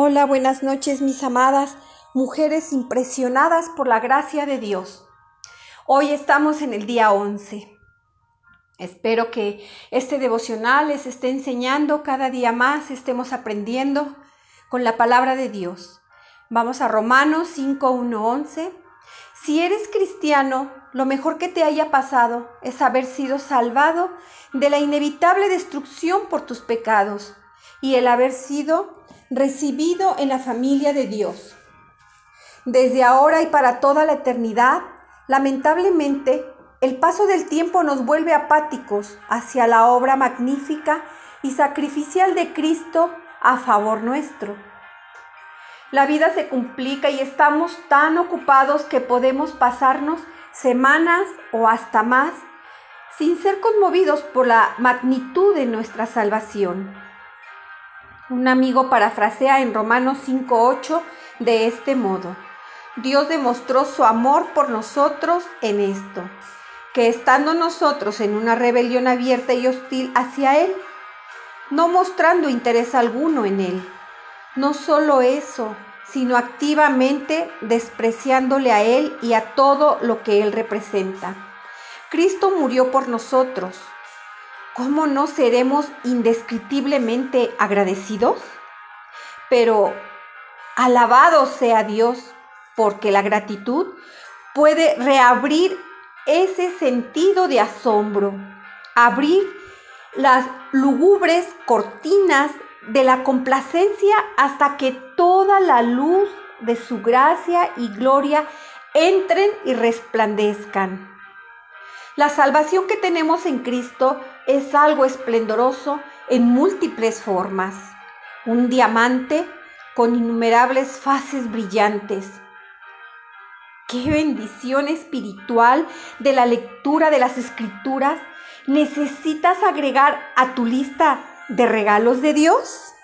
Hola, buenas noches mis amadas mujeres impresionadas por la gracia de Dios. Hoy estamos en el día 11. Espero que este devocional les esté enseñando cada día más, estemos aprendiendo con la palabra de Dios. Vamos a Romanos 5, 1, 11. Si eres cristiano, lo mejor que te haya pasado es haber sido salvado de la inevitable destrucción por tus pecados y el haber sido recibido en la familia de Dios. Desde ahora y para toda la eternidad, lamentablemente, el paso del tiempo nos vuelve apáticos hacia la obra magnífica y sacrificial de Cristo a favor nuestro. La vida se complica y estamos tan ocupados que podemos pasarnos semanas o hasta más sin ser conmovidos por la magnitud de nuestra salvación. Un amigo parafrasea en Romanos 5.8 de este modo. Dios demostró su amor por nosotros en esto, que estando nosotros en una rebelión abierta y hostil hacia Él, no mostrando interés alguno en Él, no solo eso, sino activamente despreciándole a Él y a todo lo que Él representa. Cristo murió por nosotros, ¿cómo no seremos indescriptiblemente agradecidos? Pero alabado sea Dios, porque la gratitud puede reabrir ese sentido de asombro, abrir las lúgubres cortinas de la complacencia hasta que toda la luz de su gracia y gloria entren y resplandezcan. La salvación que tenemos en Cristo es algo esplendoroso en múltiples formas. Un diamante con innumerables fases brillantes. Qué bendición espiritual de la lectura de las escrituras necesitas agregar a tu lista de regalos de Dios.